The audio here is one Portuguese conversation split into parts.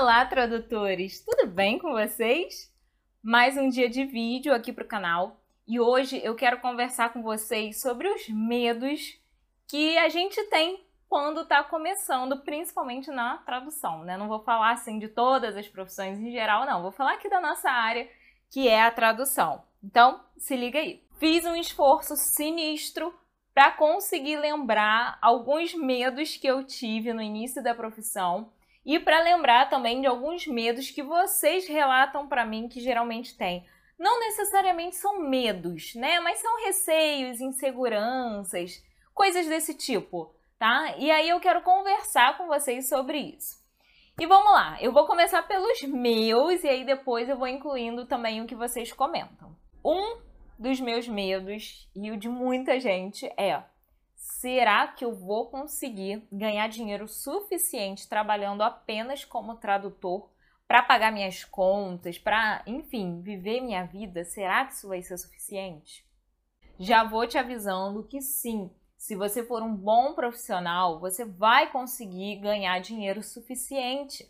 Olá, tradutores! Tudo bem com vocês? Mais um dia de vídeo aqui para o canal e hoje eu quero conversar com vocês sobre os medos que a gente tem quando está começando, principalmente na tradução, né? Não vou falar assim de todas as profissões em geral, não. Vou falar aqui da nossa área, que é a tradução. Então, se liga aí. Fiz um esforço sinistro para conseguir lembrar alguns medos que eu tive no início da profissão e para lembrar também de alguns medos que vocês relatam para mim que geralmente tem. Não necessariamente são medos, né? Mas são receios, inseguranças, coisas desse tipo, tá? E aí eu quero conversar com vocês sobre isso. E vamos lá, eu vou começar pelos meus e aí depois eu vou incluindo também o que vocês comentam. Um dos meus medos e o de muita gente é será que eu vou conseguir ganhar dinheiro suficiente trabalhando apenas como tradutor para pagar minhas contas, para, enfim, viver minha vida? Será que isso vai ser suficiente? Já vou te avisando que sim, se você for um bom profissional, você vai conseguir ganhar dinheiro suficiente.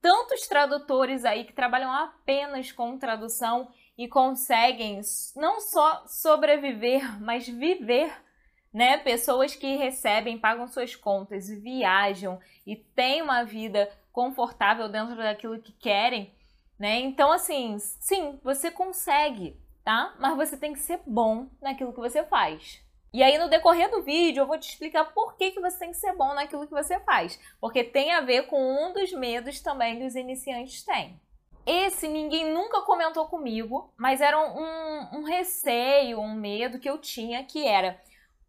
Tantos tradutores aí que trabalham apenas com tradução e conseguem não só sobreviver, mas viver né? Pessoas que recebem, pagam suas contas, viajam e têm uma vida confortável dentro daquilo que querem, né? Então, assim, sim, você consegue, tá? Mas você tem que ser bom naquilo que você faz. E aí, no decorrer do vídeo, eu vou te explicar por que, que você tem que ser bom naquilo que você faz. Porque tem a ver com um dos medos também que os iniciantes têm. Esse ninguém nunca comentou comigo, mas era um, um receio, um medo que eu tinha, que era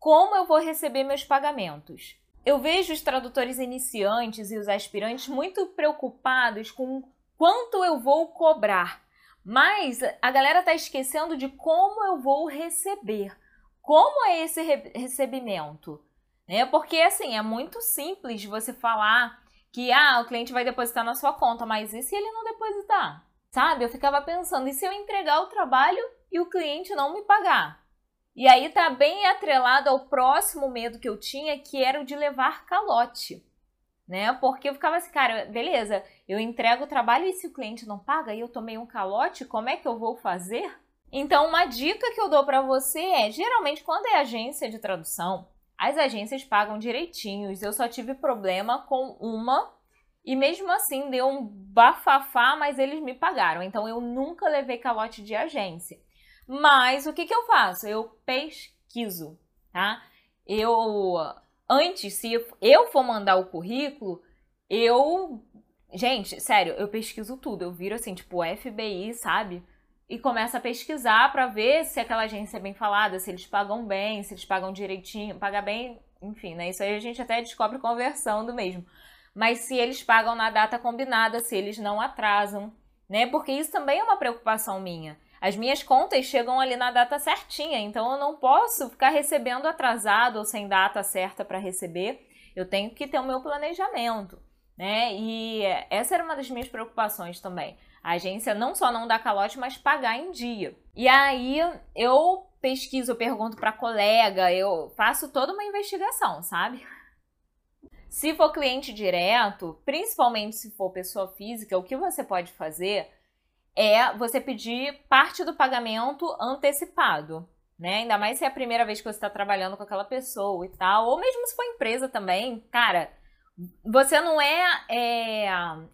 como eu vou receber meus pagamentos? Eu vejo os tradutores iniciantes e os aspirantes muito preocupados com quanto eu vou cobrar, mas a galera está esquecendo de como eu vou receber. Como é esse re recebimento? Né? Porque assim, é muito simples você falar que ah, o cliente vai depositar na sua conta, mas e se ele não depositar? Sabe? Eu ficava pensando, e se eu entregar o trabalho e o cliente não me pagar? E aí tá bem atrelado ao próximo medo que eu tinha, que era o de levar calote. Né? Porque eu ficava assim, cara, beleza, eu entrego o trabalho e se o cliente não paga e eu tomei um calote, como é que eu vou fazer? Então, uma dica que eu dou para você é, geralmente quando é agência de tradução, as agências pagam direitinhos. Eu só tive problema com uma e mesmo assim deu um bafafá, mas eles me pagaram. Então eu nunca levei calote de agência. Mas o que, que eu faço? Eu pesquiso, tá? Eu, antes, se eu for mandar o currículo, eu. Gente, sério, eu pesquiso tudo. Eu viro assim, tipo, FBI, sabe? E começo a pesquisar para ver se aquela agência é bem falada, se eles pagam bem, se eles pagam direitinho, paga bem, enfim, né? Isso aí a gente até descobre conversando mesmo. Mas se eles pagam na data combinada, se eles não atrasam, né? Porque isso também é uma preocupação minha. As minhas contas chegam ali na data certinha, então eu não posso ficar recebendo atrasado ou sem data certa para receber. Eu tenho que ter o meu planejamento, né? E essa era uma das minhas preocupações também. A agência não só não dá calote, mas pagar em dia. E aí eu pesquiso, eu pergunto para colega, eu faço toda uma investigação, sabe? Se for cliente direto, principalmente se for pessoa física, o que você pode fazer é você pedir parte do pagamento antecipado. Né? Ainda mais se é a primeira vez que você está trabalhando com aquela pessoa e tal, ou mesmo se for empresa também, cara, você não é, é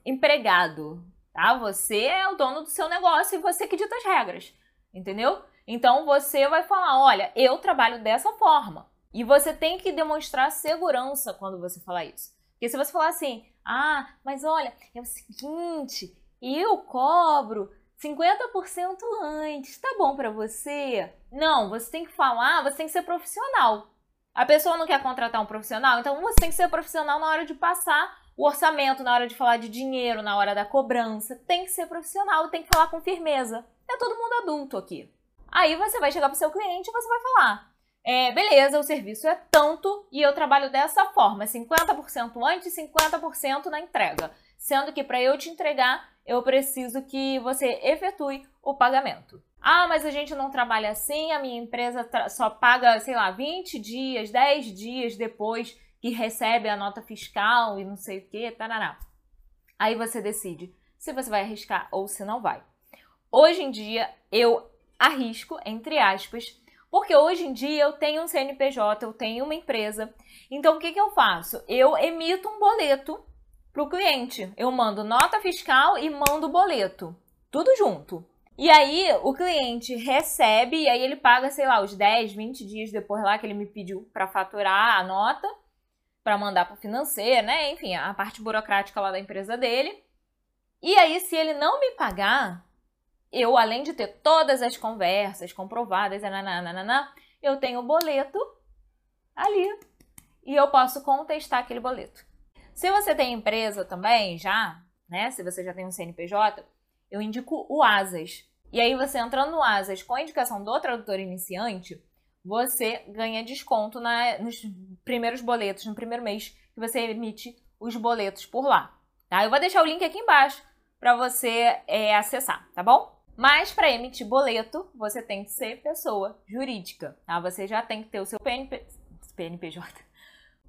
empregado, tá? Você é o dono do seu negócio e você que dita as regras, entendeu? Então você vai falar, olha, eu trabalho dessa forma. E você tem que demonstrar segurança quando você falar isso. Porque se você falar assim, ah, mas olha, é o seguinte, eu cobro 50% antes. Tá bom para você? Não, você tem que falar, você tem que ser profissional. A pessoa não quer contratar um profissional, então você tem que ser profissional na hora de passar o orçamento, na hora de falar de dinheiro, na hora da cobrança. Tem que ser profissional, tem que falar com firmeza. É todo mundo adulto aqui. Aí você vai chegar pro seu cliente e você vai falar: é, beleza, o serviço é tanto e eu trabalho dessa forma: 50% antes, 50% na entrega. Sendo que para eu te entregar, eu preciso que você efetue o pagamento. Ah, mas a gente não trabalha assim, a minha empresa só paga, sei lá, 20 dias, 10 dias depois que recebe a nota fiscal e não sei o que, tarará. Aí você decide se você vai arriscar ou se não vai. Hoje em dia eu arrisco, entre aspas, porque hoje em dia eu tenho um CNPJ, eu tenho uma empresa. Então o que, que eu faço? Eu emito um boleto para o cliente. Eu mando nota fiscal e mando boleto. Tudo junto. E aí o cliente recebe e aí ele paga, sei lá, os 10, 20 dias depois lá que ele me pediu para faturar a nota, para mandar para o financeiro, né? Enfim, a parte burocrática lá da empresa dele. E aí se ele não me pagar, eu além de ter todas as conversas comprovadas, nananana, eu tenho o boleto ali e eu posso contestar aquele boleto. Se você tem empresa também já, né? Se você já tem um CNPJ, eu indico o Asas. E aí você entrando no Asas com a indicação do tradutor iniciante, você ganha desconto na, nos primeiros boletos, no primeiro mês que você emite os boletos por lá. Tá? Eu vou deixar o link aqui embaixo para você é, acessar, tá bom? Mas para emitir boleto, você tem que ser pessoa jurídica, tá? Você já tem que ter o seu PNP... PNPJ.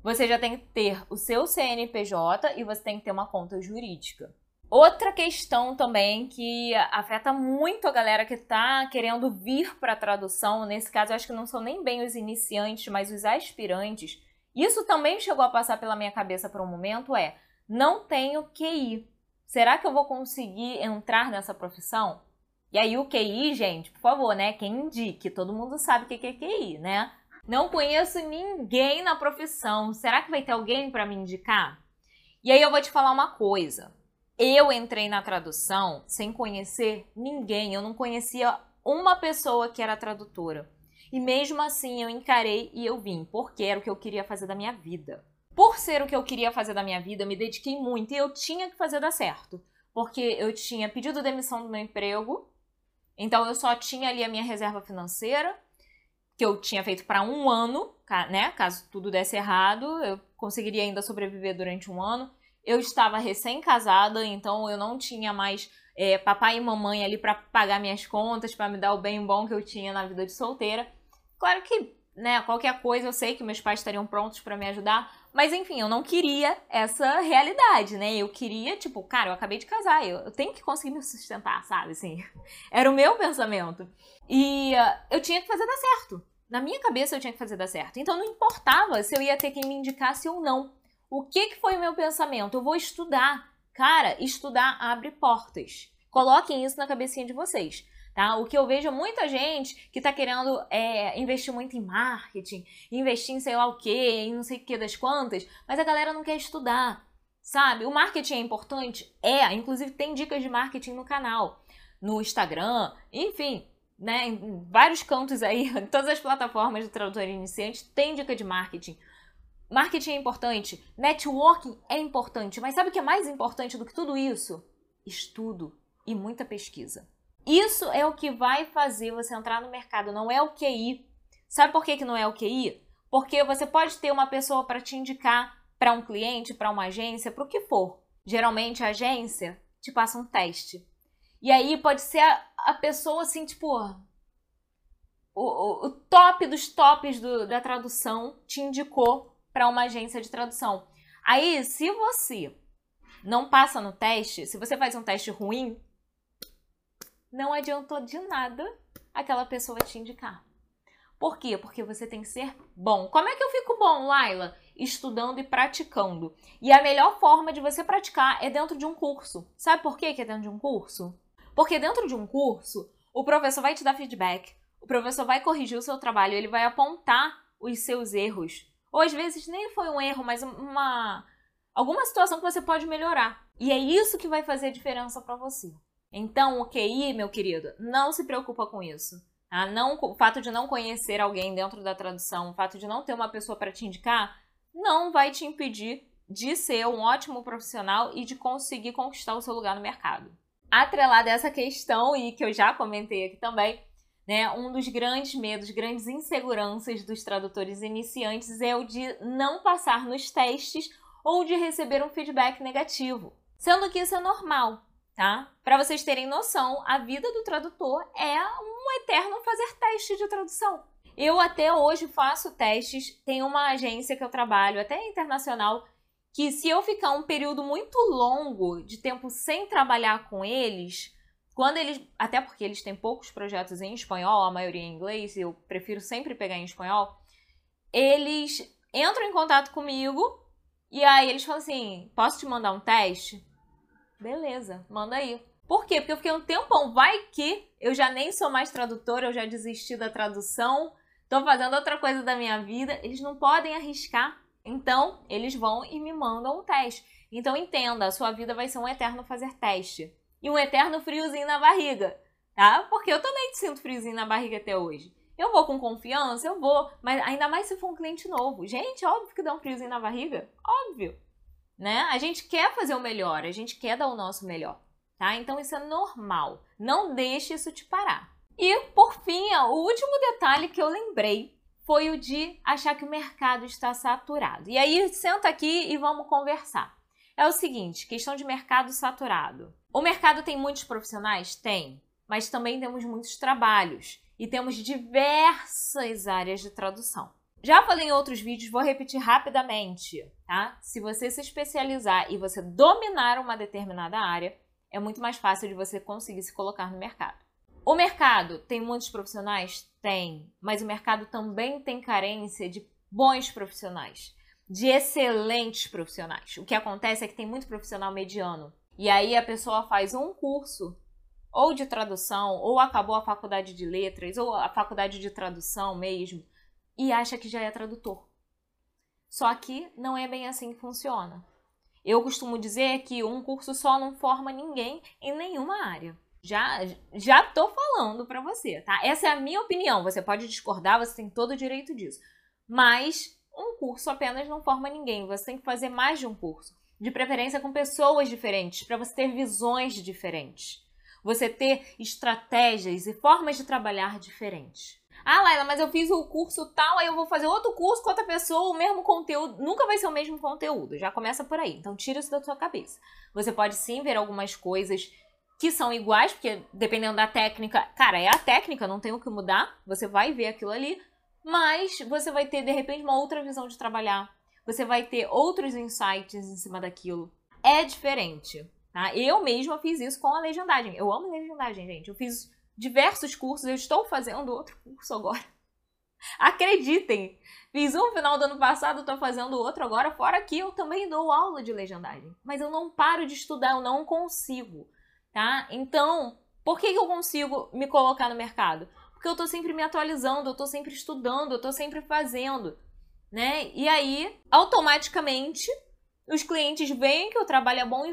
Você já tem que ter o seu CNPJ e você tem que ter uma conta jurídica. Outra questão também que afeta muito a galera que está querendo vir para a tradução, nesse caso eu acho que não são nem bem os iniciantes, mas os aspirantes. Isso também chegou a passar pela minha cabeça por um momento é: não tenho QI. Será que eu vou conseguir entrar nessa profissão? E aí o QI, gente, por favor, né? Quem indique, todo mundo sabe o que é QI, né? Não conheço ninguém na profissão. Será que vai ter alguém para me indicar? E aí eu vou te falar uma coisa. Eu entrei na tradução sem conhecer ninguém, eu não conhecia uma pessoa que era tradutora. E mesmo assim eu encarei e eu vim, porque era o que eu queria fazer da minha vida. Por ser o que eu queria fazer da minha vida, eu me dediquei muito e eu tinha que fazer dar certo. Porque eu tinha pedido demissão do meu emprego, então eu só tinha ali a minha reserva financeira, que eu tinha feito para um ano, né? Caso tudo desse errado, eu conseguiria ainda sobreviver durante um ano. Eu estava recém-casada, então eu não tinha mais é, papai e mamãe ali para pagar minhas contas, para me dar o bem bom que eu tinha na vida de solteira. Claro que, né, qualquer coisa eu sei que meus pais estariam prontos para me ajudar, mas enfim, eu não queria essa realidade, né? Eu queria, tipo, cara, eu acabei de casar, eu, tenho que conseguir me sustentar, sabe? Assim, era o meu pensamento. E uh, eu tinha que fazer dar certo. Na minha cabeça eu tinha que fazer dar certo. Então não importava se eu ia ter quem me indicasse ou não. O que, que foi o meu pensamento? Eu vou estudar. Cara, estudar abre portas. Coloquem isso na cabecinha de vocês. Tá? O que eu vejo muita gente que está querendo é, investir muito em marketing, investir em sei lá o que, em não sei o que das quantas, mas a galera não quer estudar, sabe? O marketing é importante? É, inclusive tem dicas de marketing no canal, no Instagram, enfim, né, em vários cantos aí, em todas as plataformas de tradutor iniciante tem dica de marketing. Marketing é importante, networking é importante, mas sabe o que é mais importante do que tudo isso? Estudo e muita pesquisa. Isso é o que vai fazer você entrar no mercado, não é o QI. Sabe por que, que não é o QI? Porque você pode ter uma pessoa para te indicar para um cliente, para uma agência, para o que for. Geralmente a agência te passa um teste. E aí pode ser a, a pessoa assim, tipo, o, o, top dos tops do, da tradução te indicou para uma agência de tradução. Aí, se você não passa no teste, se você faz um teste ruim, não adiantou de nada aquela pessoa te indicar. Por quê? Porque você tem que ser bom. Como é que eu fico bom, Laila? Estudando e praticando. E a melhor forma de você praticar é dentro de um curso. Sabe por quê que é dentro de um curso? Porque dentro de um curso, o professor vai te dar feedback, o professor vai corrigir o seu trabalho, ele vai apontar os seus erros, ou às vezes nem foi um erro, mas uma alguma situação que você pode melhorar. E é isso que vai fazer a diferença para você. Então, o QI, meu querido, não se preocupa com isso. Tá? Não, o fato de não conhecer alguém dentro da tradução, o fato de não ter uma pessoa para te indicar, não vai te impedir de ser um ótimo profissional e de conseguir conquistar o seu lugar no mercado. Atrelada a essa questão, e que eu já comentei aqui também, né? Um dos grandes medos, grandes inseguranças dos tradutores iniciantes é o de não passar nos testes ou de receber um feedback negativo. Sendo que isso é normal, tá? Para vocês terem noção, a vida do tradutor é um eterno fazer teste de tradução. Eu até hoje faço testes, tem uma agência que eu trabalho, até internacional, que se eu ficar um período muito longo de tempo sem trabalhar com eles, quando eles, até porque eles têm poucos projetos em espanhol, a maioria em inglês, eu prefiro sempre pegar em espanhol, eles entram em contato comigo e aí eles falam assim: "Posso te mandar um teste?" Beleza, manda aí. Por quê? Porque eu fiquei um tempão, vai que eu já nem sou mais tradutora, eu já desisti da tradução, tô fazendo outra coisa da minha vida, eles não podem arriscar. Então, eles vão e me mandam um teste. Então, entenda, a sua vida vai ser um eterno fazer teste. E um eterno friozinho na barriga, tá? Porque eu também sinto friozinho na barriga até hoje. Eu vou com confiança, eu vou, mas ainda mais se for um cliente novo. Gente, óbvio que dá um friozinho na barriga, óbvio. Né? A gente quer fazer o melhor, a gente quer dar o nosso melhor tá? Então isso é normal. Não deixe isso te parar. E por fim, o último detalhe que eu lembrei foi o de achar que o mercado está saturado. E aí senta aqui e vamos conversar. É o seguinte, questão de mercado saturado. O mercado tem muitos profissionais? Tem, mas também temos muitos trabalhos e temos diversas áreas de tradução. Já falei em outros vídeos, vou repetir rapidamente, tá? Se você se especializar e você dominar uma determinada área, é muito mais fácil de você conseguir se colocar no mercado. O mercado tem muitos profissionais? Tem, mas o mercado também tem carência de bons profissionais, de excelentes profissionais. O que acontece é que tem muito profissional mediano. E aí a pessoa faz um curso ou de tradução, ou acabou a faculdade de letras, ou a faculdade de tradução mesmo, e acha que já é tradutor. Só que não é bem assim que funciona. Eu costumo dizer que um curso só não forma ninguém em nenhuma área. Já já tô falando para você, tá? Essa é a minha opinião. Você pode discordar, você tem todo o direito disso. Mas um curso apenas não forma ninguém. Você tem que fazer mais de um curso, de preferência com pessoas diferentes, para você ter visões diferentes. Você ter estratégias e formas de trabalhar diferentes. Ah, Laila, mas eu fiz o curso tal, aí eu vou fazer outro curso com outra pessoa, o mesmo conteúdo. Nunca vai ser o mesmo conteúdo, já começa por aí. Então tira isso da sua cabeça. Você pode sim ver algumas coisas que são iguais, porque dependendo da técnica, cara, é a técnica, não tem o que mudar. Você vai ver aquilo ali, mas você vai ter de repente uma outra visão de trabalhar. Você vai ter outros insights em cima daquilo. É diferente, tá? Eu mesma fiz isso com a legendagem. Eu amo legendagem, gente. Eu fiz diversos cursos, eu estou fazendo outro curso agora. Acreditem! Fiz um final do ano passado, estou fazendo outro agora, fora que eu também dou aula de legendagem. Mas eu não paro de estudar, eu não consigo, tá? Então, por que eu consigo me colocar no mercado? Porque eu estou sempre me atualizando, eu estou sempre estudando, eu estou sempre fazendo, né? E aí, automaticamente, os clientes veem que o trabalho é bom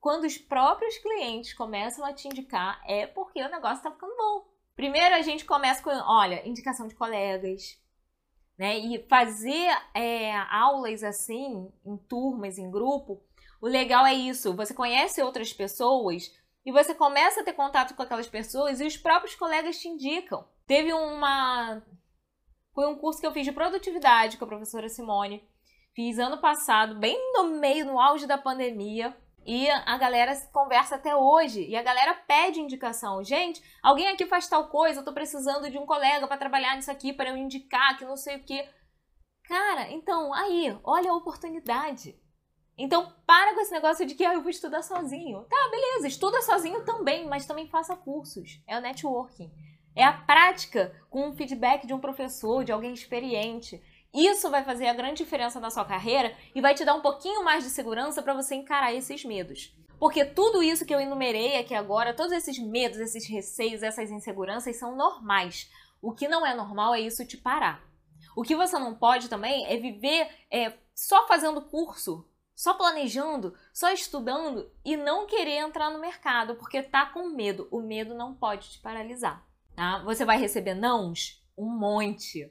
quando os próprios clientes começam a te indicar, é porque o negócio está ficando bom. Primeiro a gente começa com, olha, indicação de colegas, né? E fazer é, aulas assim, em turmas, em grupo, o legal é isso. Você conhece outras pessoas e você começa a ter contato com aquelas pessoas e os próprios colegas te indicam. Teve uma. Foi um curso que eu fiz de produtividade com a professora Simone. Fiz ano passado, bem no meio, no auge da pandemia. E a galera conversa até hoje. E a galera pede indicação. Gente, alguém aqui faz tal coisa, eu tô precisando de um colega para trabalhar nisso aqui, para eu indicar que não sei o que. Cara, então, aí, olha a oportunidade. Então, para com esse negócio de que ah, eu vou estudar sozinho. Tá, beleza, estuda sozinho também, mas também faça cursos. É o networking. É a prática com um feedback de um professor, de alguém experiente. Isso vai fazer a grande diferença na sua carreira e vai te dar um pouquinho mais de segurança para você encarar esses medos. Porque tudo isso que eu enumerei aqui agora, todos esses medos, esses receios, essas inseguranças são normais. O que não é normal é isso te parar. O que você não pode também é viver é, só fazendo curso, só planejando, só estudando e não querer entrar no mercado porque tá com medo. O medo não pode te paralisar. Tá? Você vai receber nãos? Um monte.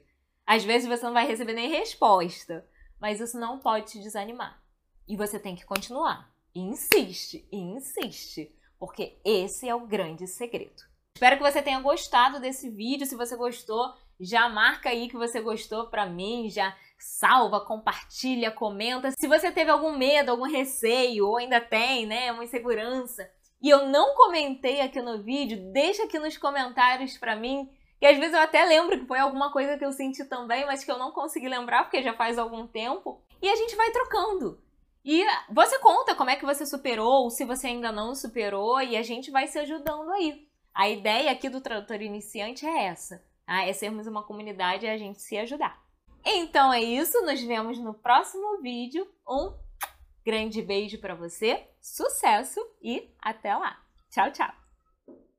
Às vezes você não vai receber nem resposta, mas isso não pode te desanimar. E você tem que continuar. Insiste, insiste, porque esse é o grande segredo. Espero que você tenha gostado desse vídeo. Se você gostou, já marca aí que você gostou para mim, já salva, compartilha, comenta. Se você teve algum medo, algum receio ou ainda tem, né, uma insegurança, e eu não comentei aqui no vídeo, deixa aqui nos comentários para mim e às vezes eu até lembro que foi alguma coisa que eu senti também, mas que eu não consegui lembrar porque já faz algum tempo. E a gente vai trocando. E você conta como é que você superou, ou se você ainda não superou, e a gente vai se ajudando aí. A ideia aqui do tradutor iniciante é essa: tá? é sermos uma comunidade e a gente se ajudar. Então é isso, nos vemos no próximo vídeo. Um grande beijo para você, sucesso e até lá. Tchau, tchau!